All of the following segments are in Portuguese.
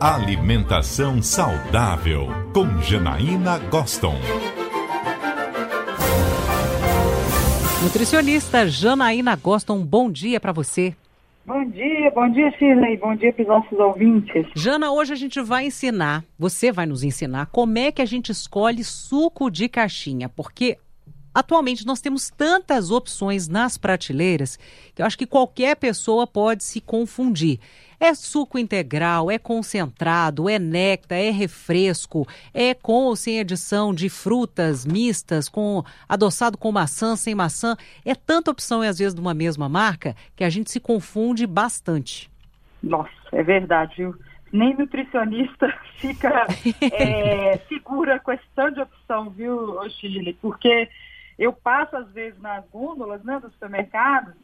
Alimentação saudável com Janaína Goston. Nutricionista Janaína Goston, bom dia para você. Bom dia, bom dia, Shirley. Bom dia para os nossos ouvintes. Jana, hoje a gente vai ensinar, você vai nos ensinar como é que a gente escolhe suco de caixinha, porque atualmente nós temos tantas opções nas prateleiras que eu acho que qualquer pessoa pode se confundir. É suco integral, é concentrado, é néctar, é refresco, é com ou sem adição de frutas mistas, com adoçado com maçã, sem maçã. É tanta opção, e às vezes, de uma mesma marca, que a gente se confunde bastante. Nossa, é verdade, viu? Nem nutricionista fica é, segura com tanto de opção, viu, Chile? Porque eu passo, às vezes, nas gôndolas né, dos supermercados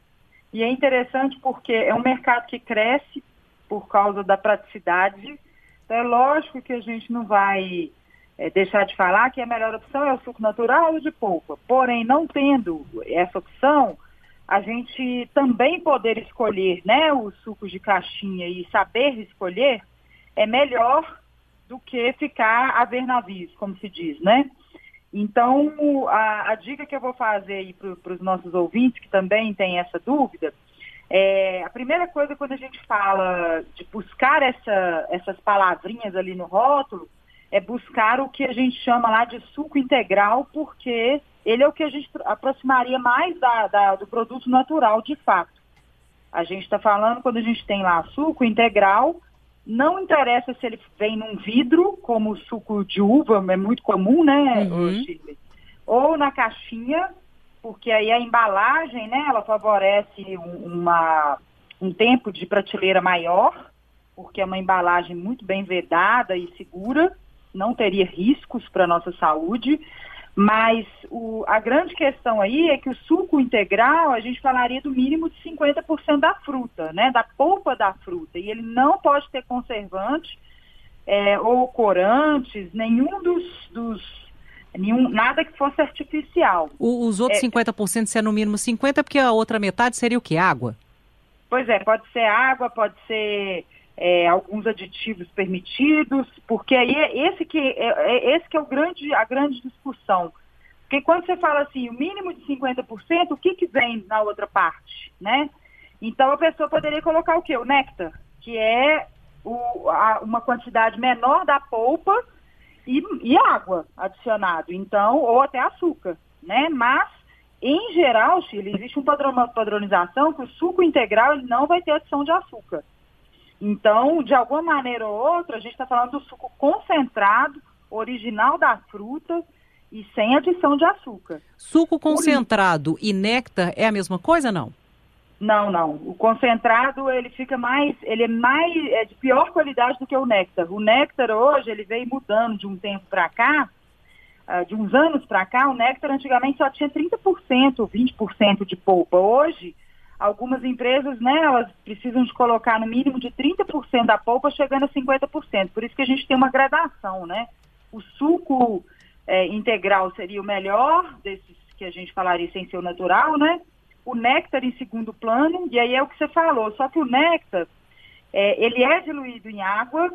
e é interessante porque é um mercado que cresce por causa da praticidade. Então, é lógico que a gente não vai é, deixar de falar que a melhor opção é o suco natural ou de polpa. Porém, não tendo essa opção, a gente também poder escolher né, o suco de caixinha e saber escolher é melhor do que ficar a ver navios, como se diz, né? Então, a, a dica que eu vou fazer aí para os nossos ouvintes que também têm essa dúvida é, a primeira coisa quando a gente fala de buscar essa, essas palavrinhas ali no rótulo é buscar o que a gente chama lá de suco integral, porque ele é o que a gente aproximaria mais da, da do produto natural de fato. A gente está falando quando a gente tem lá suco integral, não interessa se ele vem num vidro, como o suco de uva, é muito comum, né, uhum. ou na caixinha, porque aí a embalagem, né, ela favorece uma, um tempo de prateleira maior, porque é uma embalagem muito bem vedada e segura, não teria riscos para a nossa saúde. Mas o, a grande questão aí é que o suco integral, a gente falaria do mínimo de 50% da fruta, né? Da polpa da fruta. E ele não pode ter conservante é, ou corantes, nenhum dos, dos nenhum, nada que fosse artificial. O, os outros é, 50% se é no mínimo 50%, porque a outra metade seria o que? Água? Pois é, pode ser água, pode ser é, alguns aditivos permitidos, porque aí é esse que é, é, esse que é o grande, a grande discussão. Porque quando você fala assim, o mínimo de 50%, o que, que vem na outra parte, né? Então a pessoa poderia colocar o quê? O néctar, que é o, a, uma quantidade menor da polpa e, e água adicionado, então, ou até açúcar, né? Mas, em geral, Chile, existe uma padronização que o suco integral ele não vai ter adição de açúcar. Então, de alguma maneira ou outra, a gente está falando do suco concentrado, original da fruta e sem adição de açúcar. Suco concentrado e néctar é a mesma coisa, não? Não, não. O concentrado ele fica mais, ele é mais é de pior qualidade do que o néctar. O néctar hoje ele veio mudando de um tempo para cá, uh, de uns anos para cá. O néctar antigamente só tinha 30%, 20% de polpa. Hoje algumas empresas, né, elas precisam de colocar no mínimo de 30% da polpa, chegando a 50%. Por isso que a gente tem uma gradação, né? O suco é, integral seria o melhor desses que a gente falaria sem ser o natural, né? o néctar em segundo plano, e aí é o que você falou, só que o néctar, é, ele é diluído em água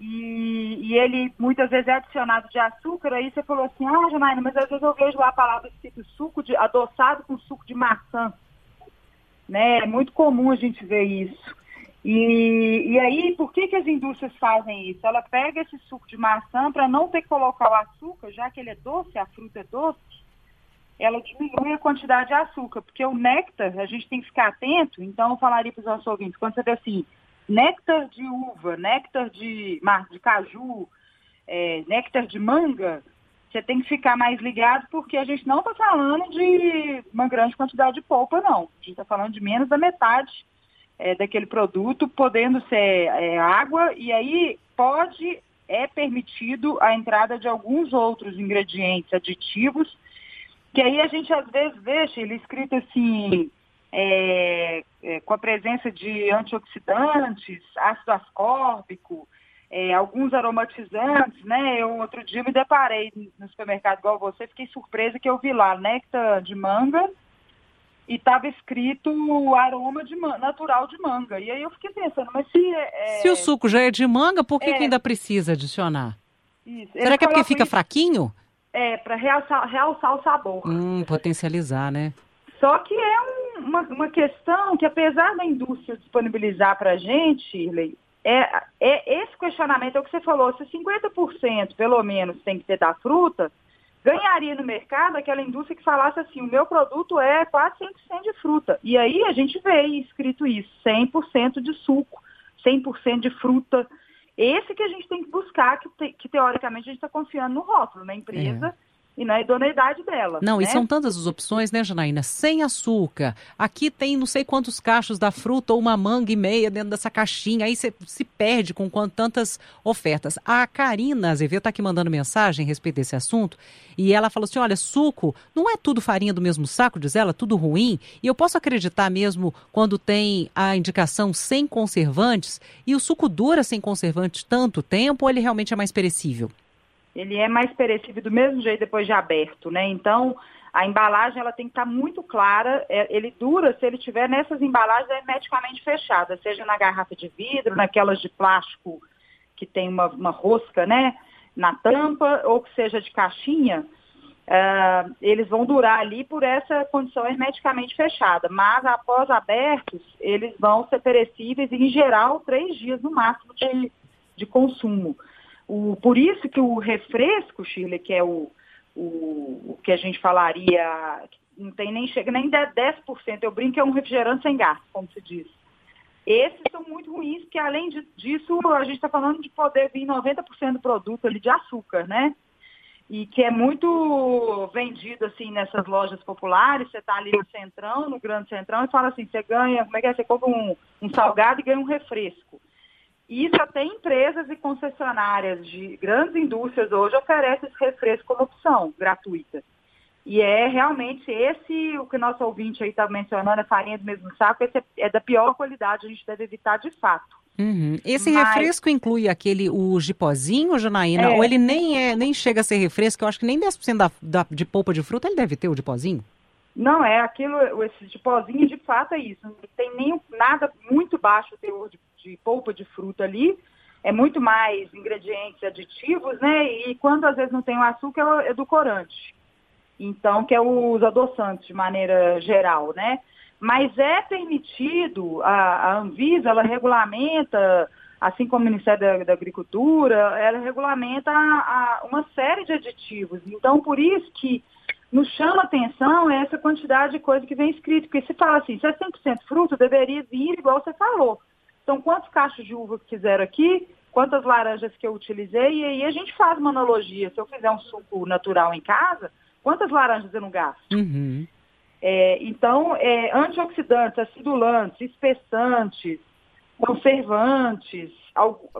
e, e, ele muitas vezes é adicionado de açúcar, aí você falou assim, ah, Janaína, mas às vezes eu vejo lá a palavra escrito suco de, adoçado com suco de maçã. Né? É muito comum a gente ver isso. E, e aí, por que, que as indústrias fazem isso? Ela pega esse suco de maçã para não ter que colocar o açúcar, já que ele é doce, a fruta é doce, ela diminui a quantidade de açúcar, porque o néctar, a gente tem que ficar atento, então eu falaria para os nossos ouvintes, quando você vê assim, néctar de uva, néctar de, de caju, é, néctar de manga, você tem que ficar mais ligado, porque a gente não está falando de uma grande quantidade de polpa, não. A gente está falando de menos da metade é, daquele produto, podendo ser é, água, e aí pode, é permitido a entrada de alguns outros ingredientes aditivos que aí a gente às vezes vê ele escrito assim, é, é, com a presença de antioxidantes, ácido ascórbico, é, alguns aromatizantes, né? Eu outro dia me deparei no supermercado igual você, fiquei surpresa que eu vi lá néctar de manga, e estava escrito aroma de natural de manga. E aí eu fiquei pensando, mas se. É... Se o suco já é de manga, por que, é... que ainda precisa adicionar? Isso. Será que é porque fica isso... fraquinho? É, para realçar, realçar o sabor. Hum, potencializar, né? Só que é um, uma, uma questão que, apesar da indústria disponibilizar para a gente, Shirley, é, é, esse questionamento é o que você falou, se 50% pelo menos tem que ter da fruta, ganharia no mercado aquela indústria que falasse assim, o meu produto é quase 100% de fruta. E aí a gente vê escrito isso, 100% de suco, 100% de fruta. Esse que a gente tem que buscar, que, te, que teoricamente a gente está confiando no rótulo, na empresa. E na idoneidade dela. Não, né? e são tantas as opções, né, Janaína? Sem açúcar. Aqui tem não sei quantos cachos da fruta ou uma manga e meia dentro dessa caixinha. Aí você se perde com tantas ofertas. A Karina Azevedo está aqui mandando mensagem a respeito desse assunto. E ela falou assim: olha, suco não é tudo farinha do mesmo saco, diz ela, tudo ruim. E eu posso acreditar mesmo quando tem a indicação sem conservantes e o suco dura sem conservantes tanto tempo ou ele realmente é mais perecível? Ele é mais perecível do mesmo jeito depois de aberto, né? Então, a embalagem ela tem que estar muito clara. É, ele dura se ele tiver nessas embalagens hermeticamente fechadas, seja na garrafa de vidro, naquelas de plástico que tem uma, uma rosca, né? Na tampa, ou que seja de caixinha. Uh, eles vão durar ali por essa condição hermeticamente fechada, mas após abertos, eles vão ser perecíveis em geral três dias no máximo de, de consumo. O, por isso que o refresco, Shirley, que é o, o, o que a gente falaria, não tem nem, chega nem 10%, eu brinco que é um refrigerante sem gás, como se diz. Esses são muito ruins, porque além disso, a gente está falando de poder vir 90% do produto ali de açúcar, né? E que é muito vendido assim nessas lojas populares, você está ali no centrão, no grande centrão, e fala assim, você ganha, como é que é? Você compra um, um salgado e ganha um refresco. Isso até empresas e concessionárias de grandes indústrias hoje oferecem esse refresco como opção gratuita. E é realmente esse o que o nosso ouvinte aí está mencionando, a farinha do mesmo saco, esse é, é, da pior qualidade, a gente deve evitar de fato. Uhum. Esse Mas... refresco inclui aquele, o gipozinho, Janaína, é. ou ele nem, é, nem chega a ser refresco, eu acho que nem 10% da, da, de polpa de fruta ele deve ter, o gipozinho? Não, é aquilo, esse gipozinho de fato é isso, não tem nem nada muito baixo o teor de de polpa de fruta ali, é muito mais ingredientes aditivos, né? E quando às vezes não tem o açúcar, é edulcorante. Então, que é os adoçantes de maneira geral, né? Mas é permitido, a, a Anvisa, ela regulamenta, assim como o Ministério da, da Agricultura, ela regulamenta a, a uma série de aditivos. Então, por isso que nos chama atenção essa quantidade de coisa que vem escrito. Porque se fala assim, se é 100% fruta, deveria vir igual você falou. Então, quantos cachos de uva que fizeram aqui, quantas laranjas que eu utilizei, e aí a gente faz uma analogia. Se eu fizer um suco natural em casa, quantas laranjas eu não gasto? Uhum. É, então, é, antioxidantes, acidulantes, espessantes, conservantes,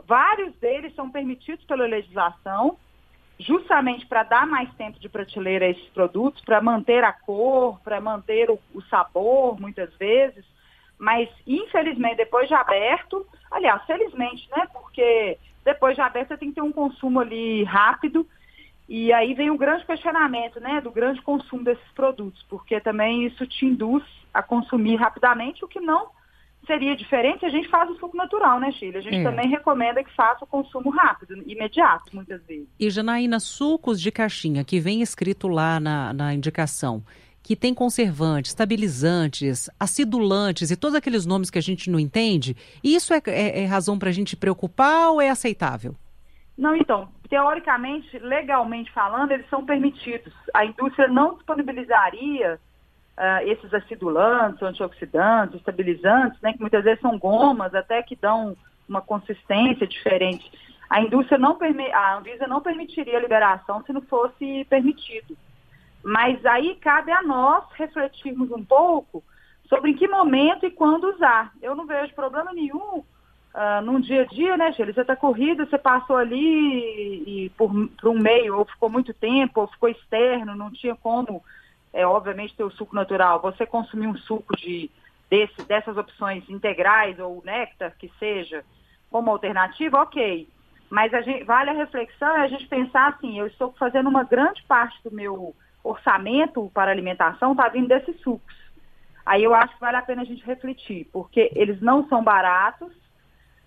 vários deles são permitidos pela legislação, justamente para dar mais tempo de prateleira a esses produtos, para manter a cor, para manter o, o sabor, muitas vezes. Mas, infelizmente, depois de aberto, aliás, felizmente, né? Porque depois de aberto você tem que ter um consumo ali rápido. E aí vem o grande questionamento, né, do grande consumo desses produtos, porque também isso te induz a consumir rapidamente, o que não seria diferente se a gente faz o suco natural, né, Chile? A gente é. também recomenda que faça o consumo rápido, imediato, muitas vezes. E, Janaína, sucos de caixinha, que vem escrito lá na, na indicação, que tem conservantes, estabilizantes, acidulantes e todos aqueles nomes que a gente não entende, isso é, é, é razão para a gente preocupar ou é aceitável? Não, então, teoricamente, legalmente falando, eles são permitidos. A indústria não disponibilizaria uh, esses acidulantes, antioxidantes, estabilizantes, né, que muitas vezes são gomas, até que dão uma consistência diferente. A indústria não a Anvisa não permitiria a liberação se não fosse permitido. Mas aí cabe a nós refletirmos um pouco sobre em que momento e quando usar. Eu não vejo problema nenhum uh, num dia a dia, né, Gêlia? Você está corrida, você passou ali e, e por, por, um meio, ou ficou muito tempo, ou ficou externo, não tinha como, é, obviamente, ter o suco natural. Você consumir um suco de, desse, dessas opções integrais ou néctar, que seja, como alternativa, ok. Mas a gente, vale a reflexão é a gente pensar assim, eu estou fazendo uma grande parte do meu orçamento para alimentação está vindo desses sucos. aí eu acho que vale a pena a gente refletir, porque eles não são baratos,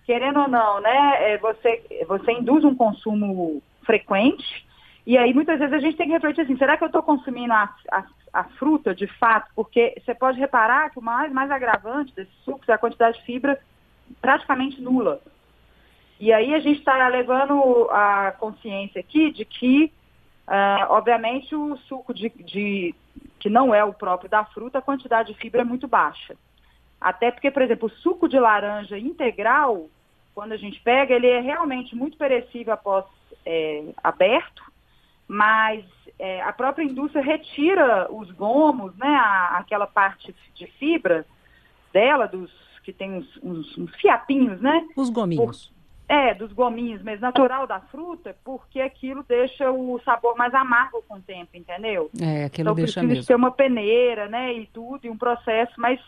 querendo ou não, né? É, você, você induz um consumo frequente, e aí muitas vezes a gente tem que refletir assim, será que eu estou consumindo a, a, a, fruta de fato? Porque você pode reparar que o mais, mais agravante desses sucos é a quantidade de fibra praticamente nula. E aí a gente está levando a consciência aqui de que, uh, obviamente, o suco de, de, que não é o próprio da fruta, a quantidade de fibra é muito baixa. Até porque, por exemplo, o suco de laranja integral, quando a gente pega, ele é realmente muito perecível após é, aberto, mas é, a própria indústria retira os gomos, né, a, aquela parte de fibra dela, dos que tem uns, uns, uns fiapinhos, né? Os gominhos. Por, é, dos gominhos, mas natural da fruta, porque aquilo deixa o sabor mais amargo com o tempo, entendeu? É, aquilo então, deixa mesmo. ter uma peneira, né, e tudo, e um processo, mas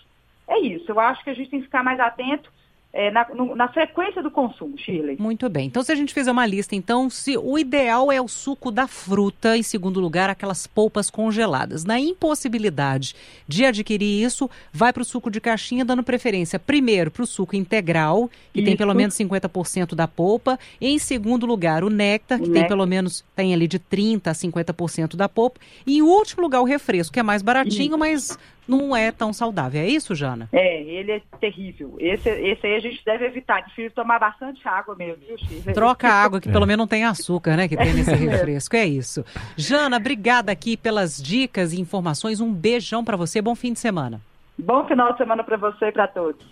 é isso. Eu acho que a gente tem que ficar mais atento é, na, no, na, frequência do consumo, Shirley. Muito bem. Então, se a gente fizer uma lista, então, se o ideal é o suco da fruta, em segundo lugar, aquelas polpas congeladas. Na impossibilidade de adquirir isso, vai para o suco de caixinha, dando preferência primeiro para o suco integral, que isso. tem pelo menos 50% da polpa. Em segundo lugar, o néctar, que tem pelo menos tem ali de 30% a 50% da polpa. E em último lugar, o refresco, que é mais baratinho, isso. mas não é tão saudável. É isso, Jana? É, ele é terrível. Esse, esse aí a gente deve evitar. Prefiro tomar bastante água mesmo, viu, Chico? Troca a água, que pelo menos não tem açúcar, né? Que tem nesse refresco. É isso. Jana, obrigada aqui pelas dicas e informações. Um beijão para você. Bom fim de semana. Bom final de semana para você e para todos.